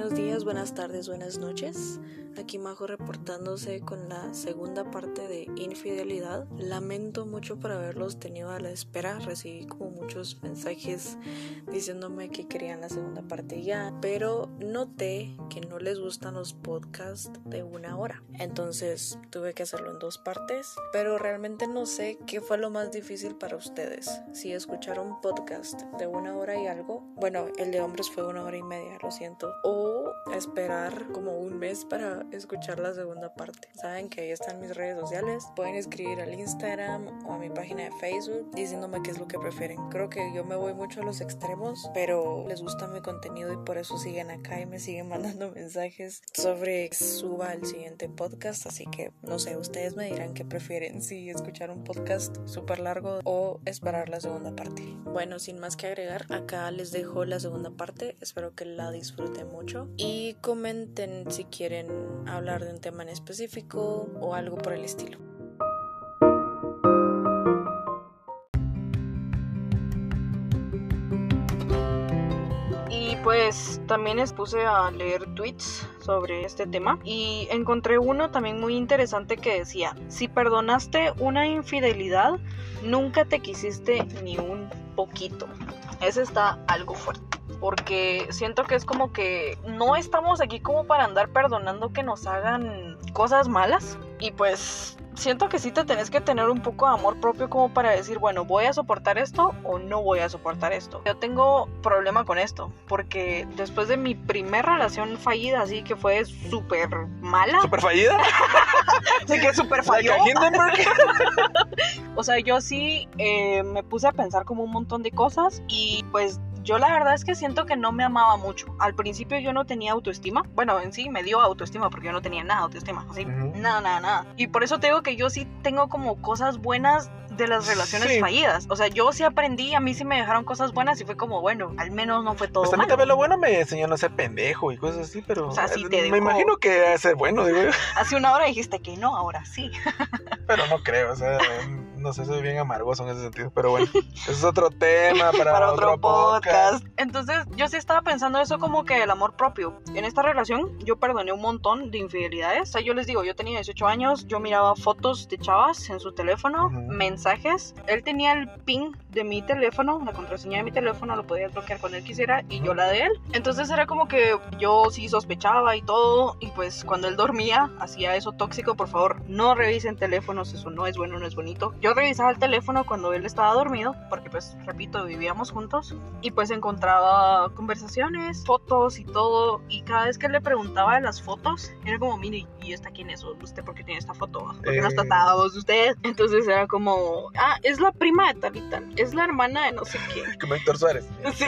knows the buenas tardes, buenas noches. Aquí Majo reportándose con la segunda parte de infidelidad. Lamento mucho por haberlos tenido a la espera. Recibí como muchos mensajes diciéndome que querían la segunda parte ya, pero noté que no les gustan los podcasts de una hora. Entonces tuve que hacerlo en dos partes, pero realmente no sé qué fue lo más difícil para ustedes. Si escucharon podcast de una hora y algo, bueno, el de hombres fue una hora y media, lo siento, o esperar como un mes para escuchar la segunda parte. Saben que ahí están mis redes sociales. Pueden escribir al Instagram o a mi página de Facebook diciéndome qué es lo que prefieren. Creo que yo me voy mucho a los extremos, pero les gusta mi contenido y por eso siguen acá y me siguen mandando mensajes sobre suba el siguiente podcast. Así que no sé, ustedes me dirán qué prefieren, si escuchar un podcast súper largo o esperar la segunda parte. Bueno, sin más que agregar, acá les dejo la segunda parte. Espero que la disfruten mucho y comenten si quieren hablar de un tema en específico o algo por el estilo. Y pues también les puse a leer tweets sobre este tema y encontré uno también muy interesante que decía, si perdonaste una infidelidad, nunca te quisiste ni un poquito. Ese está algo fuerte porque siento que es como que no estamos aquí como para andar perdonando que nos hagan cosas malas y pues siento que sí te tenés que tener un poco de amor propio como para decir, bueno, voy a soportar esto o no voy a soportar esto. Yo tengo problema con esto, porque después de mi primera relación fallida, así que fue súper mala. ¿Súper fallida? sí, que súper falló. o sea, yo sí eh, me puse a pensar como un montón de cosas y pues yo la verdad es que siento que no me amaba mucho. Al principio yo no tenía autoestima. Bueno, en sí me dio autoestima porque yo no tenía nada de autoestima. Así, nada, nada, nada. Y por eso te digo que yo sí tengo como cosas buenas de las relaciones fallidas. O sea, yo sí aprendí, a mí sí me dejaron cosas buenas y fue como, bueno, al menos no fue todo pues también lo bueno me enseñó a no ser pendejo y cosas así, pero... O sea, sí te Me imagino que ser bueno, digo. Hace una hora dijiste que no, ahora sí. pero no creo, o sea no sé, soy bien amargoso en ese sentido, pero bueno, eso es otro tema para, otro, podcast. Entonces, yo sí estaba pensando eso como que el amor propio. En esta relación, yo perdoné un montón de infidelidades. O sea, yo les digo, yo tenía 18 años, yo miraba fotos de chavas en su teléfono, mensajes. Él tenía el ping de mi teléfono, la contraseña de mi teléfono, lo podía bloquear cuando él quisiera y yo la de él. Entonces era como que yo sí sospechaba y todo. Y pues cuando él dormía, hacía eso tóxico, por favor, no revisen teléfonos, eso no es bueno, no es bonito. Yo revisaba el teléfono cuando él estaba dormido, porque pues, repito, vivíamos juntos, y pues encontraba conversaciones, fotos y todo, y cada vez que le preguntaba de las fotos, era como, mire, ¿y esta quién es? ¿Usted por qué tiene esta foto? ¿Por qué no está atado usted? Entonces era como, ah, es la prima de Talita, es la hermana de no sé quién. Como Héctor Suárez. Sí.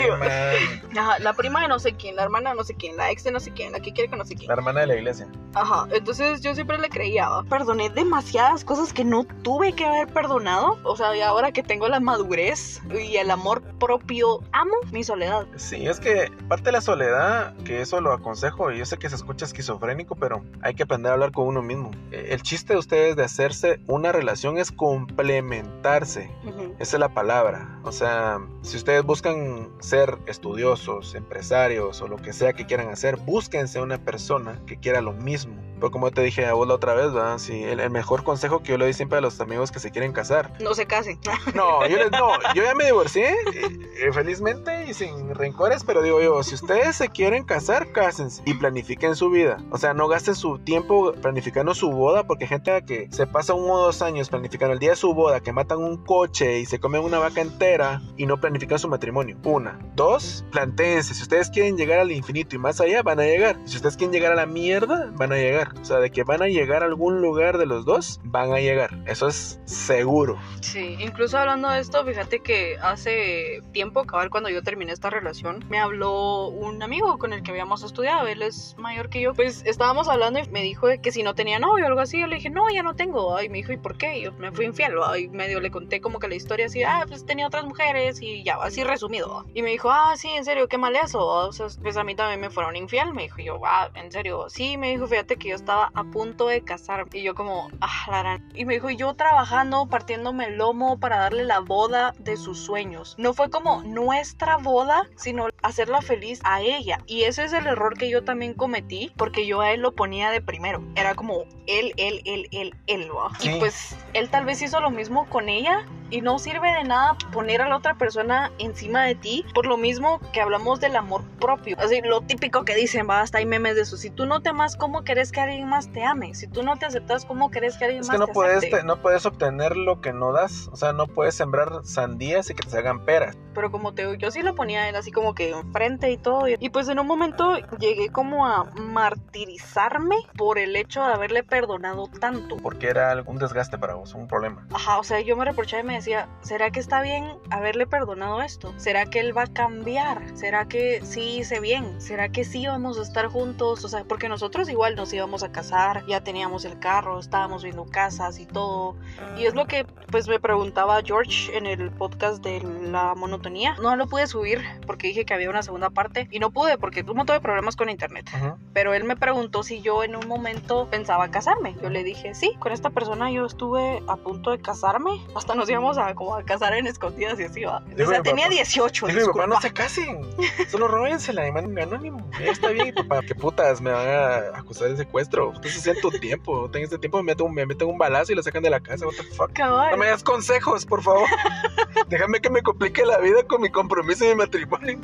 Ajá, la prima de no sé quién, la hermana de no sé quién, la ex de no sé quién, la que quiere que no sé quién. La hermana de la iglesia. Ajá, entonces yo siempre le creía, perdoné demasiadas cosas que no tuve que haber perdonado o sea, y ahora que tengo la madurez y el amor propio, amo mi soledad. Sí, es que parte de la soledad, que eso lo aconsejo, y yo sé que se escucha esquizofrénico, pero hay que aprender a hablar con uno mismo. E, el chiste de ustedes de hacerse una relación es complementarse. Esa es la palabra. O sea, si ustedes buscan ser estudiosos, empresarios o lo que sea que quieran hacer, búsquense una persona que quiera lo mismo pero como te dije a vos la otra vez, ¿verdad? Sí, el, mejor consejo que yo le doy siempre a los amigos que se quieren casar. No se casen. No, yo, no, yo ya me divorcié, eh, felizmente y sin rencores, pero digo yo, si ustedes se quieren casar, cásense y planifiquen su vida. O sea, no gasten su tiempo planificando su boda, porque gente que se pasa uno o dos años planificando el día de su boda, que matan un coche y se comen una vaca entera y no planifican su matrimonio. Una. Dos, planteense. Si ustedes quieren llegar al infinito y más allá, van a llegar. Si ustedes quieren llegar a la mierda, van a llegar. O sea, de que van a llegar a algún lugar de los dos, van a llegar. Eso es seguro. Sí, incluso hablando de esto, fíjate que hace tiempo, cabal, cuando yo terminé esta relación, me habló un amigo con el que habíamos estudiado. Él es mayor que yo. Pues estábamos hablando y me dijo que si no tenía novio o algo así. Yo le dije, no, ya no tengo. Y me dijo, ¿y por qué? Y yo me fui infiel. Y medio le conté como que la historia así, ah, pues tenía otras mujeres y ya, así resumido. Y me dijo, ah, sí, en serio, qué mal eso. O sea, pues a mí también me fueron infiel. Me dijo, yo, ah, en serio, sí. Me dijo, fíjate que yo estaba a punto de casarme. Y yo como, ah, la gran-". Y me dijo, y yo trabajando, partiéndome el lomo para darle la boda de sus sueños. No fue como nuestra boda, sino hacerla feliz a ella. Y ese es el error que yo también cometí, porque yo a él lo ponía de primero. Era como él, él, él, él, él. ¿va? Sí. Y pues él tal vez hizo lo mismo con ella. Y no sirve de nada poner a la otra persona encima de ti por lo mismo que hablamos del amor propio. Así, lo típico que dicen, va, hasta hay memes de eso. Si tú no te amas, ¿cómo querés que alguien más te ame? Si tú no te aceptas, ¿cómo querés que alguien Es más que no te puedes, te- no puedes obtener lo que no das. O sea, no puedes sembrar sandías y que te salgan peras. Pero como te digo, yo sí lo ponía a él así como que enfrente y todo. Y pues en un momento llegué como a martirizarme por el hecho de haberle perdonado tanto. Porque era algún desgaste para vos, un problema. Ajá, o sea, yo me reprochaba y me decía, ¿será que está bien haberle perdonado esto? ¿Será que él va a cambiar? ¿Será que sí hice bien? ¿Será que sí vamos a estar juntos? O sea, porque nosotros igual nos íbamos a casar, ya teníamos el carro, estábamos viendo casas y todo. Y es lo que pues me preguntaba George en el podcast de la monotonía. No lo pude subir porque dije que había una segunda parte y no pude porque tuve un montón de problemas con internet. Pero él me preguntó si yo en un momento pensaba casarme. Yo le dije, sí, con esta persona yo estuve a punto de casarme. Hasta nos íbamos a como a casar en escondidas y así va. O sea, tenía papá- 18. Dijo mi papá, no se casen. Solo róbensela y manden anónimo. Está bien, papá. ¿Qué putas me van a acusar de secuestro? Ustedes hacían tu tiempo. En este tiempo me meten, me meten un balazo y lo sacan de la casa. What the fuck. Cabal. No me das consejos, por favor. Déjame que me complique la vida con mi compromiso y mi matrimonio.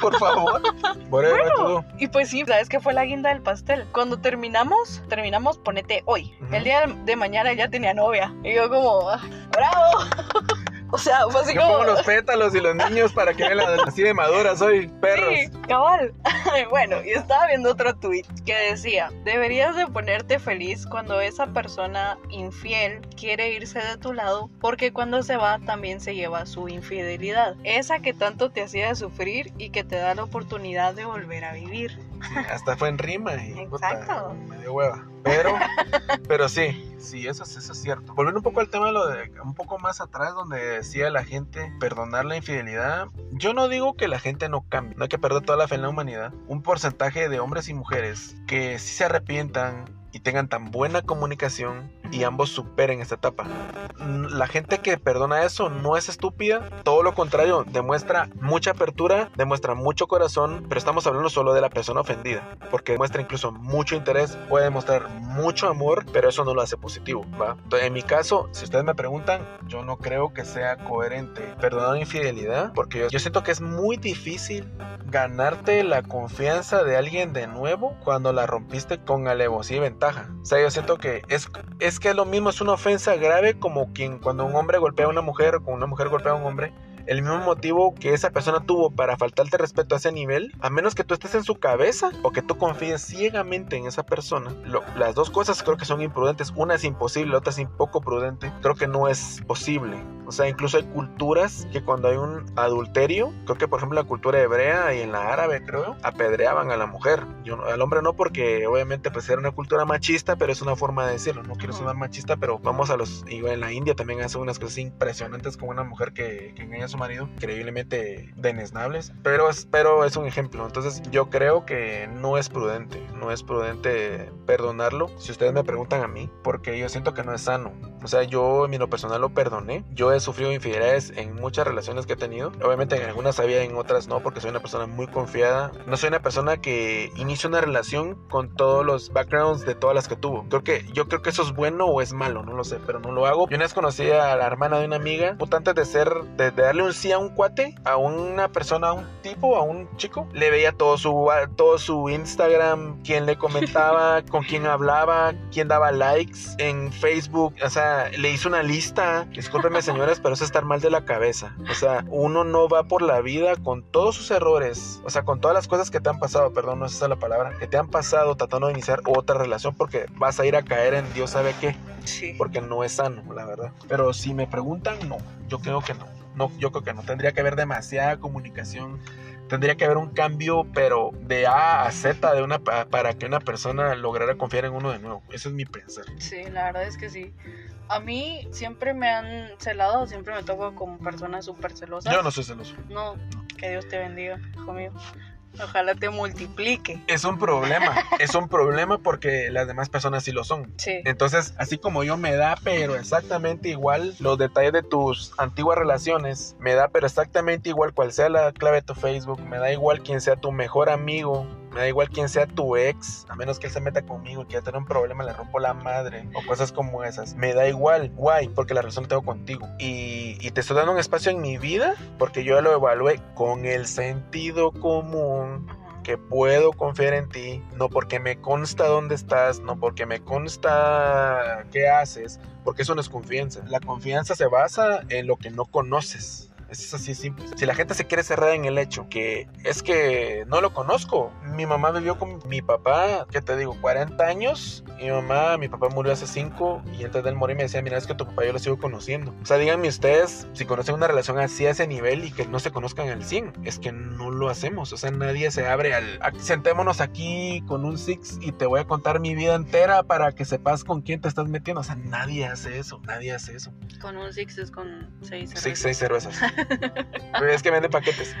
Por favor. Por todo. Y pues sí, ¿sabes qué fue la guinda del pastel? Cuando terminamos, terminamos, ponete hoy. El día de mañana ya tenía novia. Y yo como, "Ah, bravo. O sea, fue así Yo como... pongo los pétalos y los niños para que vean la- así de maduras hoy, perros. Sí, cabal. bueno, y estaba viendo otro tweet que decía, deberías de ponerte feliz cuando esa persona infiel quiere irse de tu lado, porque cuando se va también se lleva su infidelidad, esa que tanto te hacía sufrir y que te da la oportunidad de volver a vivir. Sí, hasta fue en rima y puta, Exacto. me dio hueva. Pero, pero sí, sí, eso, es- eso es cierto. Volviendo un poco al tema de lo de un poco más atrás, donde decía la gente perdonar la infidelidad. Yo no digo que la gente no cambie, no hay que perder toda la fe en la humanidad. Un porcentaje de hombres y mujeres que sí se arrepientan y tengan tan buena comunicación y ambos superen esta etapa. La gente que perdona eso no es estúpida, todo lo contrario, demuestra mucha apertura, demuestra mucho corazón, pero estamos hablando solo de la persona ofendida, porque demuestra incluso mucho interés, puede demostrar mucho amor, pero eso no lo hace positivo, ¿va? Entonces, en mi caso, si ustedes me preguntan, yo no creo que sea coherente perdonar infidelidad, porque yo, yo siento que es muy difícil ganarte la confianza de alguien de nuevo cuando la rompiste con alevosía y ventaja. O sea, yo siento que es, es que lo mismo es una ofensa grave como quien cuando un hombre golpea a una mujer o cuando una mujer golpea a un hombre. El mismo motivo que esa persona tuvo para faltarte respeto a ese nivel, a menos que tú estés en su cabeza o que tú confíes ciegamente en esa persona. Las dos cosas creo que son imprudentes. Una es imposible, la otra es poco prudente. Creo que no es posible. O sea, incluso hay culturas que cuando hay un adulterio, creo que por ejemplo la cultura hebrea y en la árabe, creo, apedreaban a la mujer. Yo, al hombre no porque obviamente pues era una cultura machista, pero es una forma de decirlo. No quiero sonar machista, pero vamos a los... Igual en la India también hacen unas cosas impresionantes con una mujer que, que engaña marido, increíblemente denesnables. Pero es, pero es un ejemplo. Entonces yo creo que no es prudente. No es prudente perdonarlo. Si ustedes me preguntan a mí, porque yo siento que no es sano. O sea, yo en lo personal lo perdoné. Yo he sufrido infidelidades en muchas relaciones que he tenido. Obviamente en algunas sabía, en otras no, porque soy una persona muy confiada. No soy una persona que inicia una relación con todos los backgrounds de todas las que tuvo. Creo que yo creo que eso es bueno o es malo, no lo sé, pero no lo hago. Yo una vez conocí a la hermana de una amiga, puta, antes de ser, de, de darle sí a un cuate, a una persona, a un tipo, a un chico, le veía todo su, todo su Instagram, quién le comentaba, con quién hablaba, quién daba likes en Facebook, o sea, le hizo una lista. Discúlpenme, señores, pero eso es estar mal de la cabeza. O sea, uno no va por la vida con todos sus errores, o sea, con todas las cosas que te han pasado, perdón, no es esa la palabra, que te han pasado tratando de iniciar otra relación porque vas a ir a caer en Dios sabe qué, Sí. porque no es sano, la verdad. Pero si me preguntan, no, yo creo que no. No, yo creo que no. Tendría que haber demasiada comunicación. Tendría que haber un cambio, pero de A a Z de una pa- para que una persona lograra confiar en uno de nuevo. Ese es mi pensar. Sí, la verdad es que sí. A mí siempre me han celado, siempre me toco con personas súper celosas. Yo no soy celoso. No, que Dios te bendiga, hijo mío. Ojalá te multiplique. Es un problema, es un problema porque las demás personas sí lo son. Sí. Entonces, así como yo me da, pero exactamente igual los detalles de tus antiguas relaciones, me da, pero exactamente igual cual sea la clave de tu Facebook, me da igual quién sea tu mejor amigo, me da igual quién sea tu ex, a menos que él se meta conmigo y quiera tener un problema, le rompo la madre o cosas como esas. Me da igual, guay, porque la razón la tengo contigo. Y, y te estoy dando un espacio en mi vida porque yo lo evalué con el sentido común que puedo confiar en ti, no porque me consta dónde estás, no porque me consta qué haces, porque eso no es confianza. La confianza se basa en lo que no conoces. Es así simple. Si la gente se quiere cerrar en el hecho que es que no lo conozco. Mi mamá vivió con mi papá, ¿qué te digo? 40 años. Mi mamá, mi papá murió hace 5 y antes de él morir me decía, mira, es que tu papá yo lo sigo conociendo. O sea, díganme ustedes si conocen una relación así a ese nivel y que no se conozcan al 100. Es que no lo hacemos. O sea, nadie se abre al... Sentémonos aquí con un Six y te voy a contar mi vida entera para que sepas con quién te estás metiendo. O sea, nadie hace eso. Nadie hace eso. Con un Six es con 6 cervezas. Six, seis cervezas. es que vende paquetes.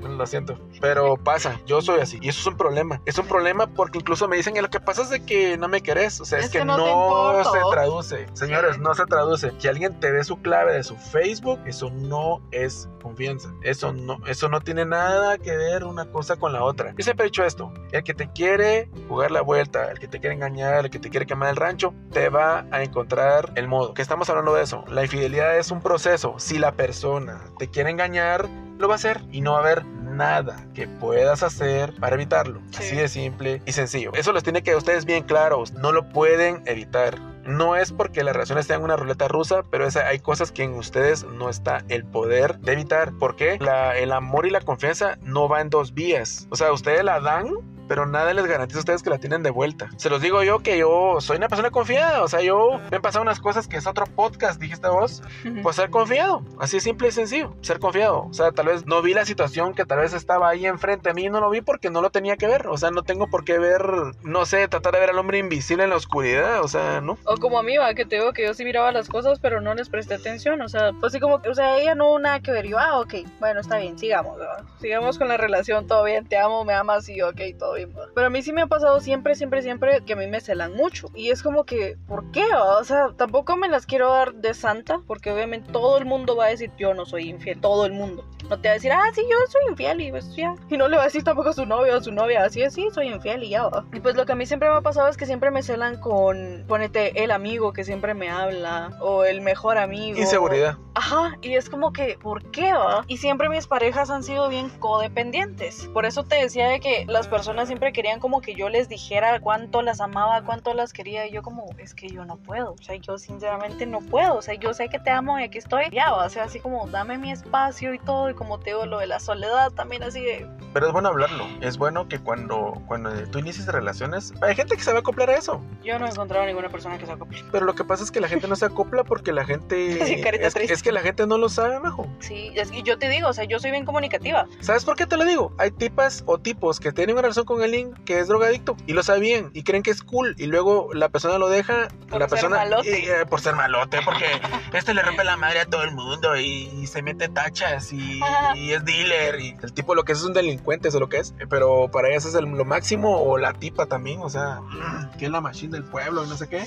Lo siento. Pero pasa, yo soy así. Y eso es un problema. Es un problema porque incluso me dicen que lo que pasa es de que no me querés. O sea, es, Es que, que no no, se traduce. Señores, no se traduce. Que alguien te dé su clave de su Facebook, eso no es confianza. Eso no, eso no tiene nada que ver una cosa con la otra. Yo siempre he dicho esto. El que te quiere jugar la vuelta, el que te quiere engañar, el que te quiere quemar el rancho, te va a encontrar el modo. Que estamos hablando de eso. La infidelidad es un proceso. Si la persona te quiere engañar, lo va a hacer y no va a haber nada que puedas hacer para evitarlo. Sí. Así de simple y sencillo. Eso les tiene que ustedes bien claros. No lo pueden evitar. No es porque las relaciones sean una ruleta rusa, pero esa- hay cosas que en ustedes no está el poder de evitar. ¿Por qué? La- el amor y la confianza no va en dos vías. O sea, ustedes la dan, pero nada les garantiza a ustedes que la tienen de vuelta. Se los digo yo que yo soy una persona confiada. O sea, yo me han pasado unas cosas que es otro podcast, dijiste vos. Pues ser confiado, así simple y sencillo, ser confiado. O sea, tal vez no vi la situación que tal vez estaba ahí enfrente a mí, no lo vi porque no lo tenía que ver. O sea, no tengo por qué ver, no sé, tratar de ver al hombre invisible en la oscuridad. O sea, no. O como a mí, va, que te digo que yo sí miraba las cosas, pero no les presté atención. O sea, fue así como, o sea, ella no nada que ver. Yo, ah, ok, bueno, está bien, sigamos, ¿va? Sigamos con la relación, todo bien, te amo, me amas y ok, todo bien. ¿Va? Pero a mí sí me ha pasado siempre, siempre, siempre que a mí me celan mucho. Y es como que, ¿por qué? va? O sea, tampoco me las quiero dar de santa, porque obviamente todo el mundo va a decir, yo no soy infiel, todo el mundo. No te va a decir, ah, sí, yo soy infiel y pues ya. Y no le va a decir tampoco a su novio o a su novia, así es, sí, soy infiel y ya. va. Y pues lo que a mí siempre me ha pasado es que siempre me celan con, ponete, el amigo que siempre me habla o el mejor amigo. Inseguridad. Ajá, y es como que, ¿por qué va? Y siempre mis parejas han sido bien codependientes. Por eso te decía de que las personas siempre querían como que yo les dijera cuánto las amaba, cuánto las quería. Y yo como, es que yo no puedo. O sea, yo sinceramente no puedo. O sea, yo sé que te amo y aquí estoy. Ya. O sea, así como dame mi espacio y todo. Y como te digo, lo de la soledad también así de... Pero es bueno hablarlo. Es bueno que cuando, cuando tú inicies relaciones, hay gente que se va a acoplar a eso. Yo no he encontrado ninguna persona que se acople. Pero lo que pasa es que la gente no se acopla porque la gente. Sí, es, es que la gente no lo sabe, majo. Sí, es que yo te digo, o sea, yo soy bien comunicativa. ¿Sabes por qué te lo digo? Hay tipas o tipos que tienen una relación con alguien que es drogadicto y lo sabían y creen que es cool y luego la persona lo deja. Por la ser persona malote. y, eh, por ser malote, porque este le rompe la madre a todo el mundo y, y se mete tachas y, y es dealer y el tipo lo que es es un delincuente, eso es lo que es. Pero para ellas es el- lo máximo o la tipa también, o sea, que es la machine del pueblo y no sé qué.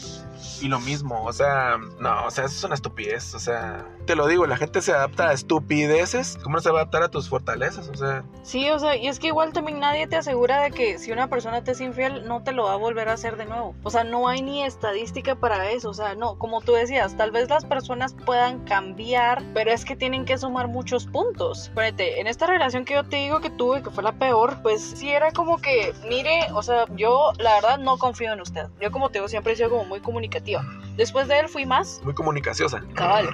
Y lo mismo, o sea, no, o sea, eso es una estupidez, o sea, te lo digo, la gente se adapta a estupideces, ¿cómo no se va a adaptar a tus fortalezas? O sea, Sí, o sea, y es que igual también nadie te asegura de que si una persona te es infiel, no te lo va a volver a hacer de nuevo. O sea, no hay ni estadística para eso. O sea, no, como tú decías, tal vez las personas puedan cambiar, pero es que tienen que sumar muchos puntos. Espérate, en esta relación que yo te digo que tuve, que fue la peor, pues sí era como que, mire, o sea, yo la verdad no confío en usted. Yo como te digo, siempre he sido como muy comunicativa. Después de él fui más muy comunicaciosa. Cabal.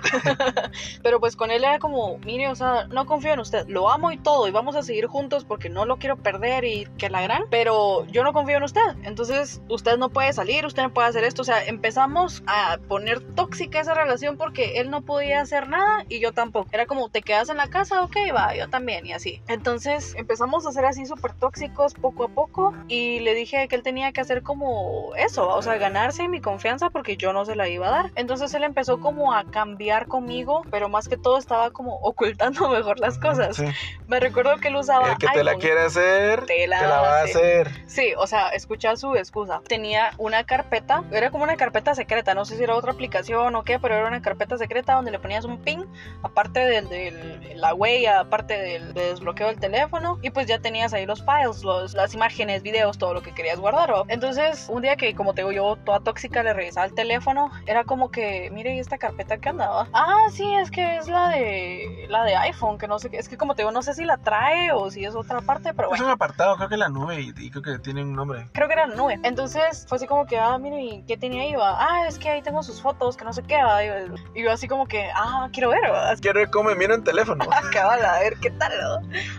Pero pues con él era como, mire, o sea, no confío en usted, lo amo y todo, y vamos a seguir juntos porque no lo quiero perder y que la gran, pero yo no confío en usted. Entonces, usted no puede salir, usted no puede hacer esto. O sea, empezamos a poner tóxica esa relación porque él no podía hacer nada y yo tampoco. Era como, te quedas en la casa, ok, va, yo también, y así. Entonces empezamos empezamos a ser así súper tóxicos poco a poco y le dije que él tenía que hacer como eso, o sea, ganarse mi confianza porque yo no se la iba a dar. Entonces él empezó como a cambiar conmigo, pero más que todo estaba como ocultando mejor las cosas. Me recuerdo que él usaba... El que te la quiere hacer, te la, va a hacer. Sí, o sea, escucha su excusa. Tenía una carpeta, era como una carpeta secreta, no sé si era otra aplicación o qué, pero era una carpeta secreta donde le ponías un pin, aparte del, de la huella, aparte del desbloqueo del teléfono, y pues ya tenías ahí los files, los, las imágenes, videos, todo lo que querías guardar. Entonces, un día que, como te digo yo, toda tóxica, le revisaba el teléfono, era como que, mire, ¿y esta carpeta que andaba? Ah, sí, es que es la de la de iPhone, que no sé qué, es que como te digo, no sé si la trae o si es otra parte, pero bueno. Es un apartado, creo que la nube, y, creo que tiene un nombre. Creo que era nube. Entonces, fue así como que, ah, mire, ¿y qué tenía ahí? Ah, es que ahí tengo sus fotos, que no sé qué, y yo así como que, ah, quiero ver, Quiero ver cómo me mira en teléfono. Acabala, a ver qué tal,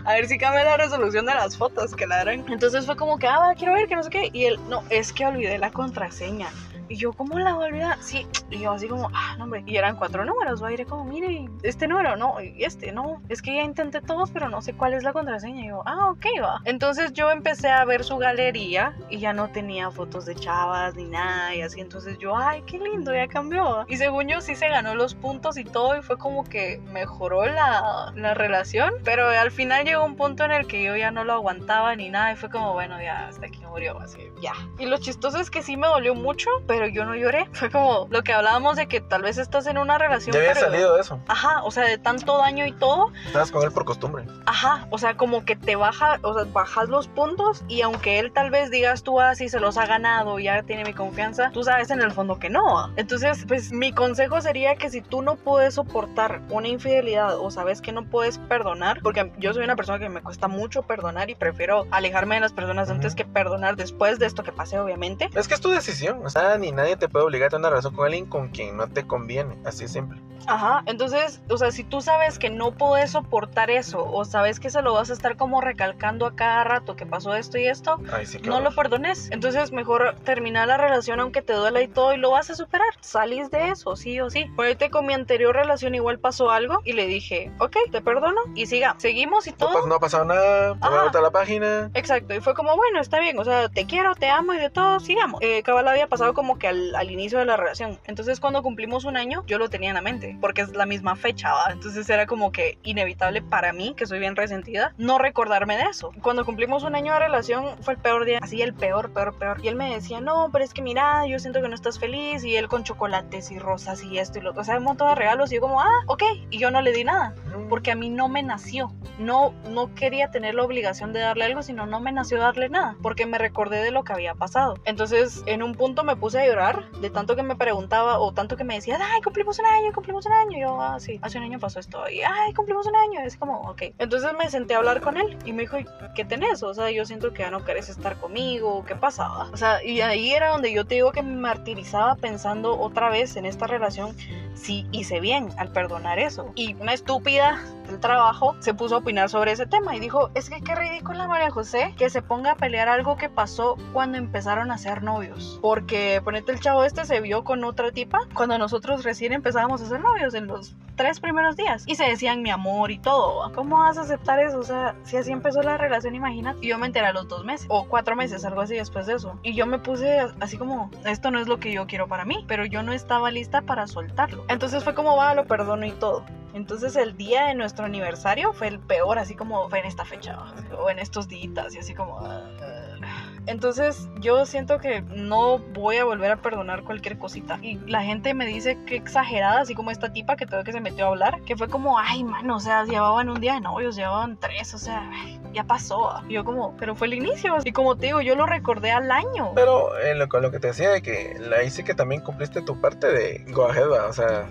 A ver si cambia la resolución de las fotos que la eran. Entonces fue como que, ah, quiero ver, que no sé qué. Y él, no, es que olvidé la contraseña. Y yo, ¿cómo la volví a...? Sí, y yo así como, ah, no, hombre. Y eran cuatro números, va, iré como, mire, este número, no, y este, no. Es que ya intenté todos, pero no sé cuál es la contraseña. Y yo, ah, ok, va. Entonces yo empecé a ver su galería y ya no tenía fotos de chavas ni nada y así. Entonces yo, ay, qué lindo, ya cambió. Y según yo sí se ganó los puntos y todo y fue como que mejoró la, la relación. Pero al final llegó un punto en el que yo ya no lo aguantaba ni nada y fue como, bueno, ya hasta aquí murió, así, ya. Y lo chistoso es que sí me dolió mucho, pero pero yo no lloré. Fue como lo que hablábamos de que tal vez estás en una relación. Ya había salido de eso. Ajá, o sea, de tanto daño y todo. Estabas con él por costumbre. Ajá, o sea, como que te baja, o sea, bajas los puntos y aunque él tal vez digas tú así ah, se los ha ganado, ya tiene mi confianza, tú sabes en el fondo que no. Entonces, pues mi consejo sería que si tú no puedes soportar una infidelidad o sabes que no puedes perdonar, porque yo soy una persona que me cuesta mucho perdonar y prefiero alejarme de las personas antes que perdonar después de esto que pase, obviamente. Es que es tu decisión, o sea, ni nadie te puede obligar a tener una relación con alguien con quien no te conviene, así de simple. Ajá, entonces, o sea, si tú sabes que no puedes soportar eso, o sabes que se lo vas a estar como recalcando a cada rato que pasó esto y esto, no lo perdones. Entonces, mejor terminar la relación aunque te duela y todo y lo vas a superar. Salís de eso, sí o sí. Ponete con mi anterior relación igual pasó algo y le dije, ok, te perdono y siga. Seguimos y todo. No, ha pasado nada, te voy a la página. Exacto, y fue como, bueno, está bien, o sea, te quiero, te amo y de todo, sigamos. Eh, cabal había pasado como que al, al inicio de la relación. Entonces, cuando cumplimos un año, yo lo tenía en la mente porque es la misma fecha, Entonces era como que inevitable para mí, que soy bien resentida, no recordarme de eso. Cuando cumplimos un año de relación fue el peor día, así el peor, peor, peor. Y él me decía, no, pero es que mira, yo siento que no estás feliz y él con chocolates y rosas y esto y lo otro, o sea, un montón de regalos y yo como, ah, ok, y yo no le di nada, porque a mí no me nació, no, no quería tener la obligación de darle algo, sino no me nació darle nada, porque me recordé de lo que había pasado. Entonces, en un punto me puse a llorar de tanto que me preguntaba o tanto que me decía, ay, cumplimos un año, cumplimos un año. Y yo, ah, sí, hace un año pasó esto. Y, ay, cumplimos un año. es como, ok. Entonces me senté a hablar con él y me dijo, ¿qué tenés? O sea, yo siento que ya no querés estar conmigo. ¿Qué pasaba? O sea, y ahí era donde yo te digo que me martirizaba pensando otra vez en esta relación si hice bien al perdonar eso. Y una estúpida del trabajo se puso a opinar sobre ese tema y dijo, es que qué ridícula María José que se ponga a pelear algo que pasó cuando empezaron a ser novios. Porque, ponete el chavo este se vio con otra tipa cuando nosotros recién empezábamos a ser novios en los tres primeros días y se decían mi amor y todo. ¿Cómo vas a aceptar eso? O sea, si así empezó la relación, imagínate. Y yo me enteré a los dos meses o cuatro meses, algo así después de eso. Y yo me puse así como, esto no es lo que yo quiero para mí, pero yo no estaba lista para soltarlo. Entonces fue como, va, lo perdono y todo. Entonces el día de nuestro aniversario fue el peor, así como fue en esta fecha o en estos días y así como... Ah. Entonces yo siento que no voy a volver a perdonar cualquier cosita. Y la gente me dice que exagerada, así como esta tipa que todo que se metió a hablar, que fue como, ay, mano, o sea, llevaban un día de novios, llevaban tres, o sea, ya pasó. Y yo como, pero fue el inicio. Y como te digo, yo lo recordé al año. Pero lo, lo que te decía de que ahí sí que también cumpliste tu parte de go ahead, o sea,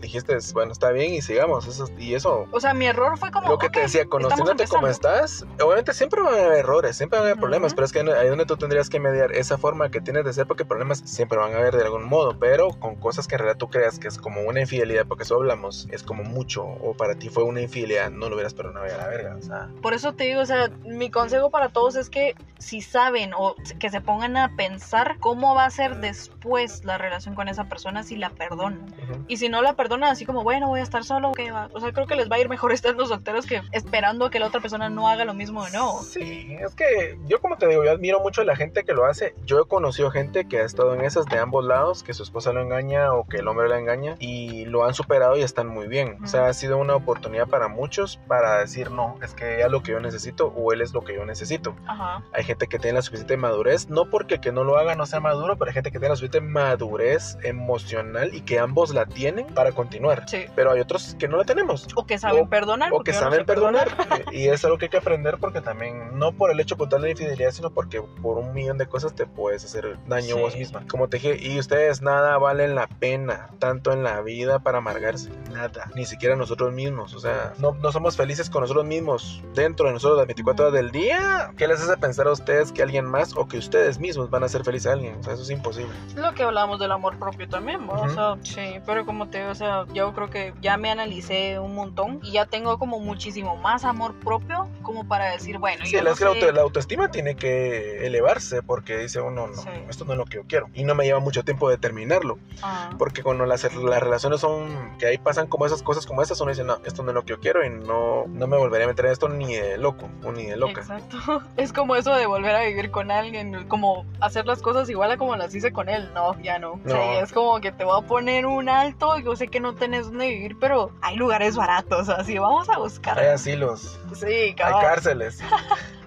dijiste, bueno, está bien y sigamos. Eso, y eso. O sea, mi error fue como. Lo que te decía, conociéndote como estás, obviamente siempre van a haber errores, siempre van a haber problemas, pero es que ahí donde tú tendrías que mediar esa forma que tienes de ser, porque problemas siempre van a haber de algún modo, pero con cosas que en realidad tú creas que es como una infidelidad, porque eso hablamos, es como mucho, o para ti fue una infidelidad, no lo hubieras perdonado a la verga, o sea. Por eso te digo, o sea, mi consejo para todos es que si saben o que se pongan a pensar cómo va a ser después la relación con esa persona si la perdonan. Ujú. Y si no la perdonan, así como, bueno, voy a estar solo, ¿qué va? O sea, creo que les va a ir mejor estando solteros que esperando a que la otra persona no haga lo mismo de nuevo. Sí, es que yo como te digo, yo admiro mucho a la gente que lo hace. Yo he conocido gente que ha estado en esas de ambos lados, que su esposa lo engaña o que el hombre la engaña y lo han superado y están muy bien. O sea, ha sido una oportunidad para muchos para decir, no, es que ella es lo que yo necesito o él es lo que yo necesito. Ajá. Hay gente que tiene la suficiente madurez, no porque que no lo haga no sea maduro, pero hay gente que tiene la suficiente madurez emocional y que ambos la tienen para continuar. Sí. Pero hay otros que no la tenemos. O que saben O- perdonar. O que yo no saben sé perdonar. y es algo que hay que aprender porque también, no por el hecho de la infidelidad, sino porque por un millón de cosas te puedes hacer daño Sí. vos misma. Como te dije, y ustedes nada valen la pena, tanto en la vida para amargarse. Nada. Ni siquiera nosotros mismos. O sea, no, no somos felices con nosotros mismos dentro de nosotros las 24 horas del día. ¿Qué les hace pensar a ustedes que alguien más o que ustedes mismos van a hacer feliz a alguien? O sea, eso es imposible. Lo que hablábamos del amor propio también, ¿no? Ujú. o sea, sí, pero como te digo, o sea, yo creo que ya me analicé un montón y ya tengo como muchísimo más amor propio como para decir, bueno, Sí, yo no es que la sé- auto- la autoestima tiene que elevarse porque dice uno, no, Sí. esto no es lo que yo quiero. Y no me lleva mucho tiempo determinarlo. Ah, Porque cuando las, las relaciones son que ahí pasan como esas cosas como estas, uno dice, no, esto no es lo que yo quiero y no, no me volveré a meter en esto ni de loco o ni de loca. Exacto. Es como eso de volver a vivir con alguien, como hacer las cosas igual a como las hice con él. No, ya no. No. Sí, es como que te voy a poner un alto. Yo sé que no tenés donde vivir, pero hay lugares baratos, así vamos a buscar. Hay asilos, Sí, hay cabal. cárceles.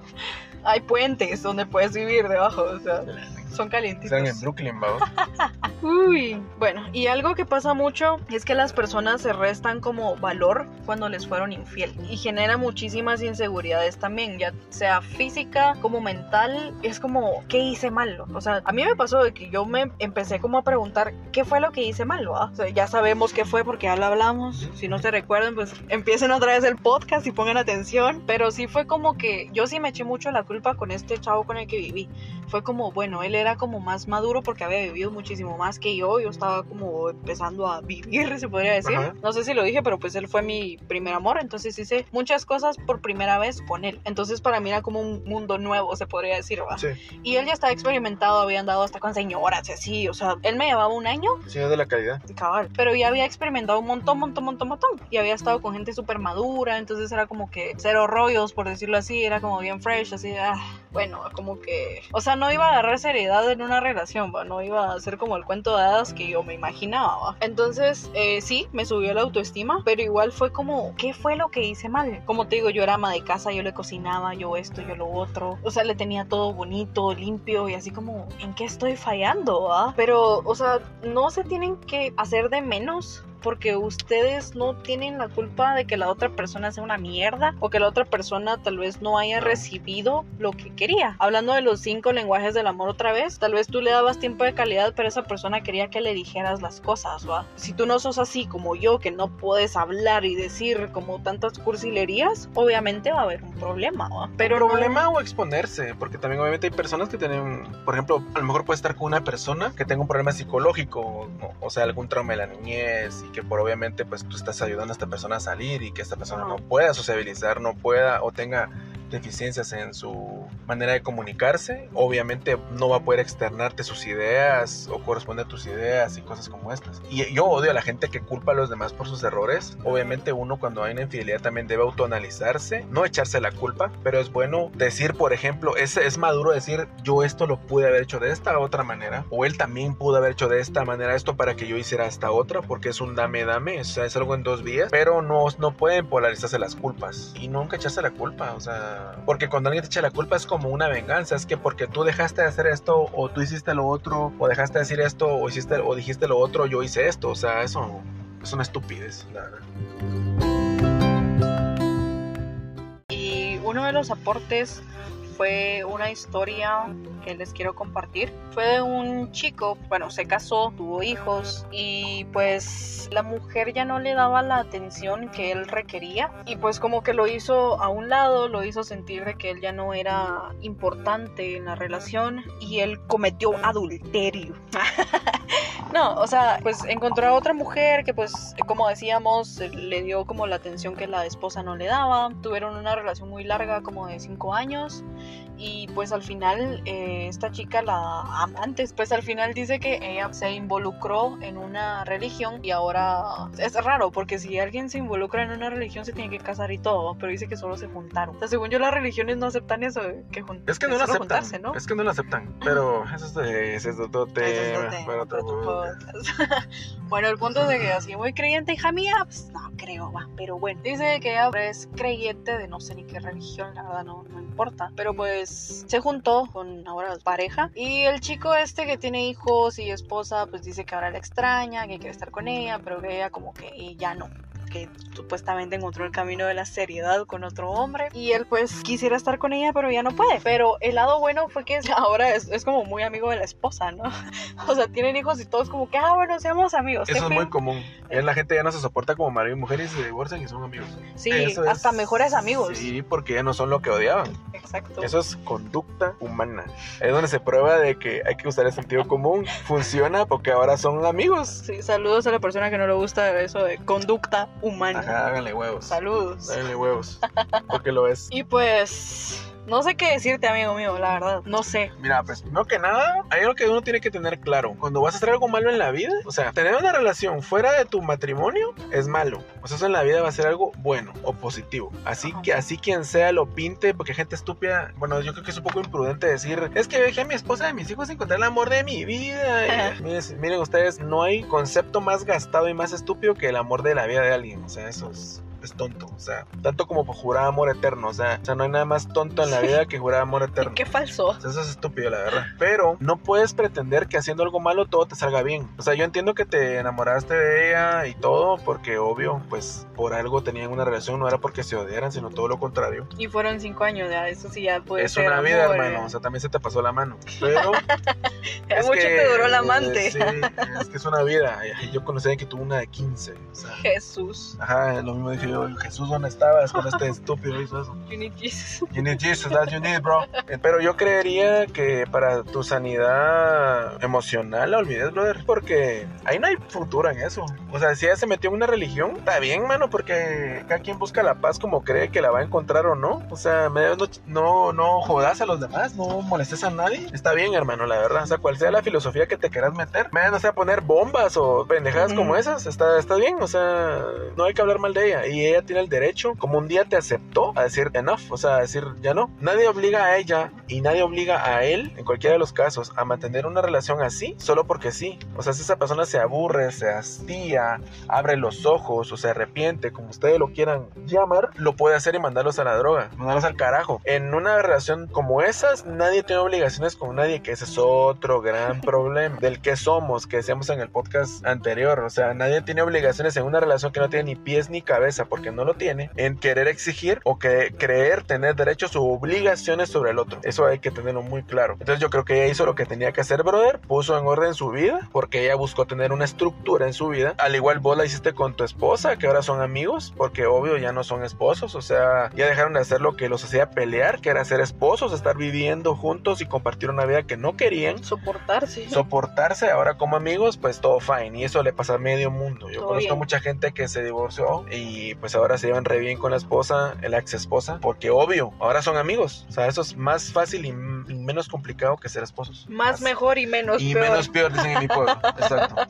Hay puentes donde puedes vivir debajo, o sea, son calientitos. Están en Brooklyn, vamos. Uy, bueno, y algo que pasa mucho es que las personas se restan como valor cuando les fueron infiel y genera muchísimas inseguridades también, ya sea física como mental, es como, ¿qué hice mal? O sea, a mí me pasó de que yo me empecé como a preguntar, ¿qué fue lo que hice mal? va? O sea, ya sabemos qué fue porque ya lo hablamos, si no se recuerdan, pues empiecen otra vez el podcast y pongan atención, pero sí fue como que yo sí me eché mucho la culpa con este chavo con el que viví fue como, bueno, él era como más maduro porque había vivido muchísimo más que yo, yo estaba como empezando a vivir, se podría decir. Ajá. No sé si lo dije, pero pues él fue mi primer amor, entonces hice muchas cosas por primera vez con él. Entonces para mí era como un mundo nuevo, se podría decir, ¿va? Sí, Y él ya estaba experimentado, había andado hasta con señoras y así, o sea, él me llevaba un año es de la calidad. cabal. Pero ya había experimentado un montón, montón, montón, montón. Y había estado con gente súper madura, entonces era como que cero rollos, por decirlo así, era como bien fresh, así, ah, bueno, como que... O sea, no iba a agarrar seriedad en una relación, ¿va? No iba a ser como el cuento de hadas que yo me imaginaba. Entonces, eh, sí, me subió la autoestima, pero igual fue como, ¿qué fue lo que hice mal? Como te digo, yo era ama de casa, yo le cocinaba, yo esto, yo lo otro. O sea, le tenía todo bonito, limpio y así como, ¿en qué estoy fallando? Pero, o sea, no se tienen que hacer de menos porque ustedes no tienen la culpa de que la otra persona sea una mierda o que la otra persona tal vez no haya No. recibido lo que quería. Hablando de los cinco lenguajes del amor otra vez, tal vez tú le dabas tiempo de calidad, pero esa persona quería que le dijeras las cosas, ¿va? Si tú no sos así como yo, que no puedes hablar y decir como tantas cursilerías, obviamente va a haber un problema, ¿va? Pero no- problema o exponerse, porque también obviamente hay personas que tienen, por ejemplo, a lo mejor puede estar con una persona que tenga un problema psicológico, o, o sea, algún trauma de la niñez que por obviamente pues tú estás ayudando a esta persona a salir y que esta persona no pueda sociabilizar, no pueda o tenga deficiencias en su manera de comunicarse, obviamente no va a poder externarte sus ideas o corresponder a tus ideas y cosas como estas. Y yo odio a la gente que culpa a los demás por sus errores. Obviamente uno cuando hay una infidelidad también debe autoanalizarse, no echarse la culpa, pero es bueno decir, por ejemplo, es, es maduro decir, yo esto lo pude haber hecho de esta otra manera, o él también pudo haber hecho de esta manera esto para que yo hiciera esta otra, porque es un dame, dame, o sea, es algo en dos vías, pero no, no pueden polarizarse las culpas y nunca echarse la culpa, o sea, porque cuando alguien te echa la culpa es como una venganza, es que porque tú dejaste de hacer esto, o tú hiciste lo otro, o dejaste de decir esto, o hiciste, o dijiste lo otro, yo hice esto, o sea, eso es una estupidez, la verdad. Y uno de los aportes fue una historia que les quiero compartir. Fue de un chico, bueno, se casó, tuvo hijos y pues la mujer ya no le daba la atención que él requería y pues como que lo hizo a un lado, lo hizo sentir de que él ya no era importante en la relación y él cometió adulterio. No, o sea, pues encontró a otra mujer que pues, como decíamos, le dio como la atención que la esposa no le daba. Tuvieron una relación muy larga, como de cinco años. Y pues al final, eh, esta chica, la antes, pues al final dice que ella se involucró en una religión y ahora es raro porque si alguien se involucra en una religión se tiene que casar y todo, pero dice que solo se juntaron. O sea, según yo las religiones no aceptan eso, que Es que no lo aceptan, ¿no? Es que no lo aceptan, pero eso es, es otro tema, bueno, el punto de que así muy creyente, hija mía, pues no creo, va. Pero bueno, dice que ella es creyente de no sé ni qué religión, la verdad no, no importa. Pero pues se juntó con ahora pareja. Y el chico este que tiene hijos y esposa, pues dice que ahora la extraña, que quiere estar con ella, pero que ella como que ya no que supuestamente encontró el camino de la seriedad con otro hombre y él pues quisiera estar con ella pero ya no puede. Pero el lado bueno fue que ahora es, es como muy amigo de la esposa, ¿no? O sea, tienen hijos y todos como que, ah, bueno, seamos amigos. Eso es muy común. La gente ya no se soporta como marido y mujer y se divorcian y son amigos. Sí, hasta mejores amigos. Sí, porque ya no son lo que odiaban. Exacto. Eso es conducta humana. Es donde se prueba de que hay que usar el sentido común. Funciona porque ahora son amigos. Sí, saludos a la persona que no le gusta eso de conducta humano. Ajá, háganle huevos. Saludos. Háganle huevos. Porque lo es. Y pues no sé qué decirte, amigo mío, la verdad. No sé. Mira, pues primero que nada, hay algo que uno tiene que tener claro. Cuando vas a hacer algo malo en la vida, o sea, tener una relación fuera de tu matrimonio es malo. O sea, eso en la vida va a ser algo bueno o positivo. Así que así quien sea lo pinte, porque gente estúpida, bueno, yo creo que es un poco imprudente decir, es que dejé a mi esposa y a mis hijos encontrar el amor de mi vida. miren, miren ustedes, no hay concepto más gastado y más estúpido que el amor de la vida de alguien. O sea, eso es es tonto. O sea, tanto como jurar amor eterno. O sea, o sea, no hay nada más tonto en la vida que jurar amor eterno. Qué falso. eso es estúpido, la verdad. Pero no puedes pretender que haciendo algo malo todo te salga bien. O sea, yo entiendo que te enamoraste de ella y todo, porque obvio, pues por algo tenían una relación, no era porque se odiaran, sino todo lo contrario. Y fueron cinco años, ya, eso sí ya puede es una vida, hermano. O sea, también se te pasó la mano. Pero. es mucho te duró el amante. sí, es que es una vida. Yo conocí a alguien que tuvo una de 15. O sea, Jesús. Ajá, lo mismo dije Jesús, ¿dónde estabas con este estúpido hizo eso? You need Jesus. You need Jesus, that's you need, bro. Eh, pero yo creería que para tu sanidad emocional la olvides, brother, porque ahí no hay futuro en eso. O sea, si ella se metió en una religión, está bien, mano, porque cada quien busca la paz como cree que la va a encontrar o no. O sea, no, no, jodas a los demás, no molestes a nadie. Está bien, hermano, la verdad. O sea, cual sea la filosofía que te quieras meter, me no a poner bombas o pendejadas como esas, está, está bien. O sea, no hay que hablar mal de ella. Y ella tiene el derecho, como un día te aceptó, a decir enough, o sea, a decir ya no. Nadie obliga a ella y nadie obliga a él, en cualquiera de los casos, a mantener una relación así, solo porque sí. O sea, si esa persona se aburre, se hastía, abre los ojos o se arrepiente, como ustedes lo quieran llamar, lo puede hacer y mandarlos a la droga, mandarlos al carajo. En una relación como esas, nadie tiene obligaciones con nadie, que ese es otro gran problema del que somos, que decíamos en el podcast anterior. O sea, nadie tiene obligaciones en una relación que no tiene ni pies ni cabeza, porque no lo tiene, en querer exigir o que creer tener derechos o obligaciones sobre el otro. Eso hay que tenerlo muy claro. Entonces yo creo que ella hizo lo que tenía que hacer, brother, puso en orden su vida, porque ella buscó tener una estructura en su vida. Al igual vos la hiciste con tu esposa, que ahora son amigos, porque obvio ya no son esposos, o sea, ya dejaron de hacer lo que los hacía pelear, que era ser esposos, estar viviendo juntos y compartir una vida que no querían. Soportarse. Soportarse, ahora como amigos, pues todo fine. Y eso le pasa a medio mundo. Yo conozco mucha gente que se divorció y pues ahora se llevan re bien con la esposa, la ex esposa, porque obvio, ahora son amigos. O sea, eso es más fácil y, menos complicado que ser esposos. Más mejor y menos y peor. Y menos peor, dicen en mi pueblo. Exacto,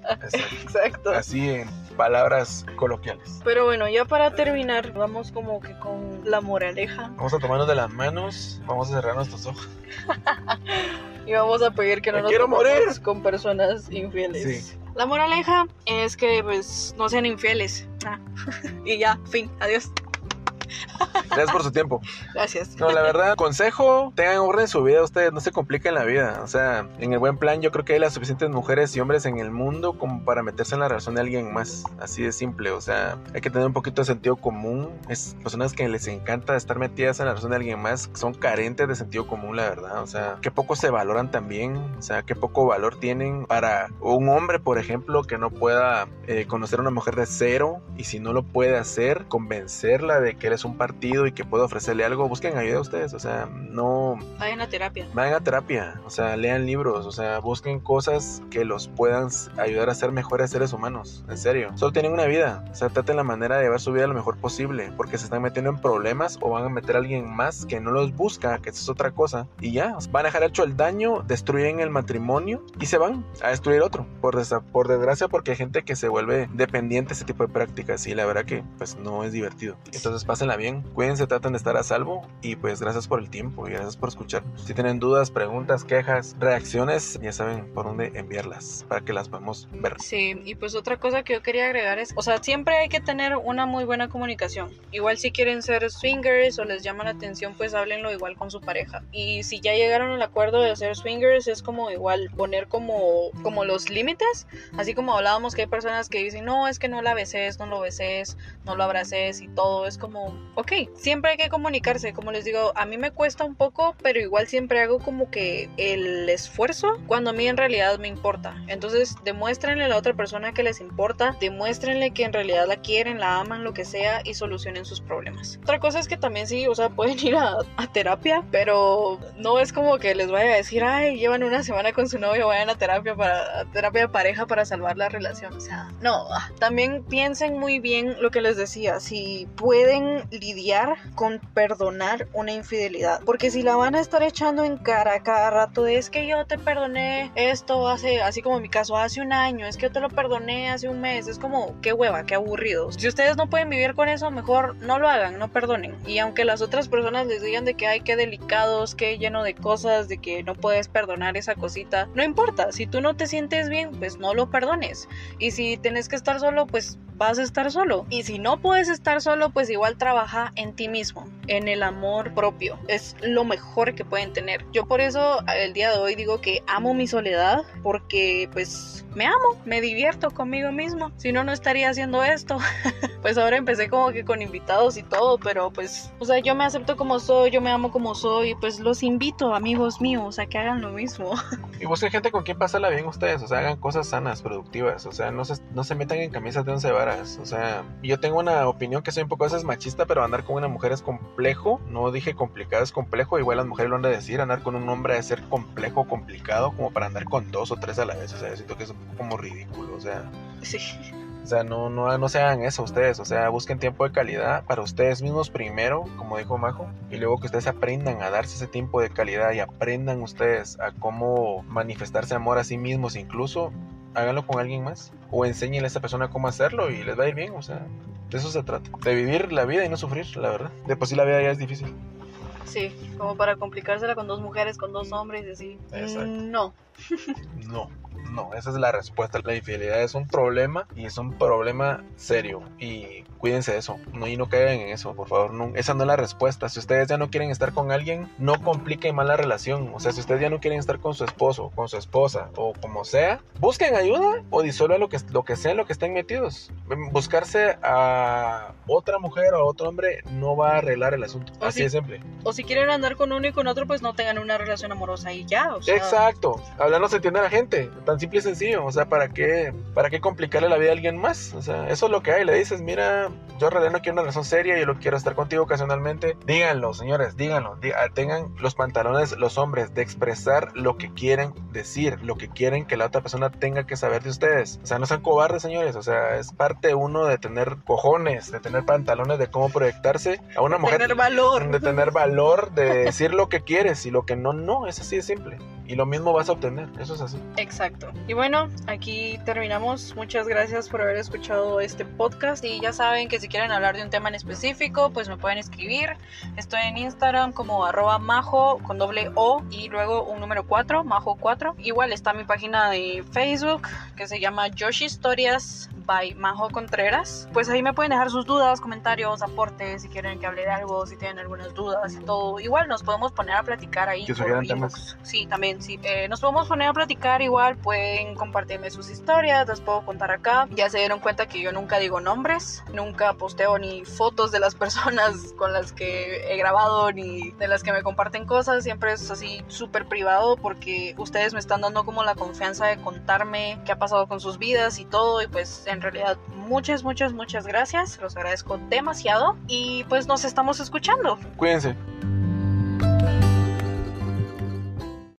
exacto. Así en palabras coloquiales. Pero bueno, ya para terminar, vamos como que con la moraleja. Vamos a tomarnos de las manos, vamos a cerrar nuestros ojos. y vamos a pedir que no nos quiero morir con personas infieles. Sí. La moraleja es que pues no sean infieles. Ah. y ya, fin, adiós. Gracias por su tiempo. Gracias. No, la verdad, consejo, tengan orden en su vida, ustedes no se compliquen la vida. O sea, en el buen plan, yo creo que hay las suficientes mujeres y hombres en el mundo como para meterse en la relación de alguien más. Así de simple. O sea, hay que tener un poquito de sentido común. Es personas que les encanta estar metidas en la relación de alguien más, son carentes de sentido común, la verdad. O sea, que poco se valoran también. O sea, que poco valor tienen para un hombre, por ejemplo, que no pueda eh, conocer a una mujer de cero y si no lo puede hacer, convencerla de que eres un partido y que puede ofrecerle algo, busquen ayuda a ustedes. O sea, no. Vayan a terapia. Vayan a terapia. O sea, lean libros. O sea, busquen cosas que los puedan ayudar a ser mejores seres humanos. En serio. Solo tienen una vida. O sea, traten la manera de llevar su vida lo mejor posible. Porque se están metiendo en problemas o van a meter a alguien más que no los busca, que eso es otra cosa. Y ya, van a dejar hecho el daño, destruyen el matrimonio y se van a destruir otro. Por, por desgracia, porque hay gente que se vuelve dependiente de ese tipo de prácticas. Y la verdad que pues no es divertido. Entonces pásenla bien. Cuídense, traten de estar a salvo. Y pues gracias por el tiempo y gracias por escuchar. Si tienen dudas, preguntas, quejas, reacciones, ya saben por dónde enviarlas para que las podamos ver. Sí, y pues otra cosa que yo quería agregar es, o sea, siempre hay que tener una muy buena comunicación. Igual si quieren ser swingers o les llama la atención, pues háblenlo igual con su pareja. Y si ya llegaron al acuerdo de ser swingers, es como igual poner como, como los límites, así como hablábamos que hay personas que dicen, no, es que no la beses, no lo beses, no lo abraces y todo, es como, ok, siempre hay que comunicarse, como les digo, a mí me cuesta un poco, pero igual siempre hago como que el esfuerzo cuando a mí en realidad me importa. Entonces, demuéstrenle a la otra persona que les importa, demuéstrenle que en realidad la quieren, la aman, lo que sea, y solucionen sus problemas. Otra cosa es que también sí, o sea, pueden ir a, terapia, pero no es como que les vaya a decir, ay, llevan una semana con su novio, vayan a terapia para terapia de pareja para salvar la relación. O sea, no, también piensen muy bien lo que les decía, si pueden lidiar con perdonar una infidelidad, porque si la van a estar echando en cara cada rato de es que yo te perdoné esto hace, así como en mi caso, hace un año, es que yo te lo perdoné hace un mes, es como, qué hueva, qué aburrido. Si ustedes no pueden vivir con eso, mejor no lo hagan, no perdonen. Y aunque las otras personas les digan de que hay que delicados, que lleno de cosas, de que no puedes perdonar esa cosita, no importa, si tú no te sientes bien, pues no lo perdones. Y si tienes que estar solo, pues vas a estar solo. Y si no puedes estar solo, pues igual trabaja en ti mismo, en el amor propio. Es lo mejor que pueden tener. Yo por eso el día de hoy digo que amo mi soledad porque pues me amo, me divierto conmigo mismo. Si no, no estaría haciendo esto. pues ahora empecé como que con invitados y todo, pero pues, o sea, yo me acepto como soy, yo me amo como soy, pues los invito, amigos míos, a que hagan lo mismo. y busquen gente con quien pasarla bien ustedes, o sea, hagan cosas sanas, productivas, o sea, no se, no se metan en camisas de once o sea, yo tengo una opinión que soy un poco a veces machista, pero andar con una mujer es complejo, no dije complicado, es complejo, igual las mujeres lo han de decir, andar con un hombre de ser complejo, complicado, como para andar con dos o tres a la vez, o sea, siento que es un poco como ridículo, o sea. Sí. O sea, no, no, no se hagan eso ustedes, o sea, busquen tiempo de calidad para ustedes mismos primero, como dijo Majo, y luego que ustedes aprendan a darse ese tiempo de calidad y aprendan ustedes a cómo manifestarse amor a sí mismos, incluso háganlo con alguien más o enséñenle a esa persona cómo hacerlo y les va a ir bien, o sea, de eso se trata, de vivir la vida y no sufrir, la verdad. De por sí la vida ya es difícil. Sí, como para complicársela con dos mujeres, con dos hombres y así. Exacto. No. no. No, esa es la respuesta. La infidelidad es un problema y es un problema serio. Y cuídense de eso. No, y no caigan en eso, por favor. No, esa no es la respuesta. Si ustedes ya no quieren estar con alguien, no compliquen más la relación. O sea, si ustedes ya no quieren estar con su esposo, con su esposa o como sea, busquen ayuda o disuelvan lo que, lo que sea en lo que estén metidos. Buscarse a otra mujer o a otro hombre no va a arreglar el asunto. Así de simple. O si quieren andar con uno y con otro, pues no tengan una relación amorosa y ya. O sea... Exacto. Hablando se entiende a la gente. Tan simple y sencillo. O sea, ¿para qué, ¿para qué complicarle la vida a alguien más? O sea, eso es lo que hay. Le dices, mira, yo en realidad no quiero una relación seria, yo lo quiero estar contigo ocasionalmente. Díganlo, señores, díganlo. Ah, tengan los pantalones, los hombres, de expresar lo que quieren decir, lo que quieren que la otra persona tenga que saber de ustedes. O sea, no sean cobardes, señores. O sea, es parte uno de tener cojones, de tener pantalones, de cómo proyectarse a una mujer. De tener valor. De tener valor, de decir lo que quieres y lo que no, no. Es así de simple y lo mismo vas a obtener. Eso es así. Exacto. Y bueno, aquí terminamos. Muchas gracias por haber escuchado este podcast. Y ya saben que si quieren hablar de un tema en específico, pues me pueden escribir. Estoy en Instagram como arroba majo con doble O y luego un número 4, majo 4. Igual está mi página de Facebook que se llama Josh Historias by Majo Contreras. Pues ahí me pueden dejar sus dudas, comentarios, aportes, si quieren que hable de algo, si tienen algunas dudas y todo. Igual nos podemos poner a platicar ahí. Que sugieran temas. Sí, también, sí. Eh, nos podemos poner a platicar igual, pueden compartirme sus historias, las puedo contar acá. Ya se dieron cuenta que yo nunca digo nombres, nunca posteo ni fotos de las personas con las que he grabado ni de las que me comparten cosas, siempre es así súper privado porque ustedes me están dando como la confianza de contarme qué ha pasado con sus vidas y todo y pues en realidad muchas, muchas, muchas gracias, los agradezco demasiado y pues nos estamos escuchando. Cuídense.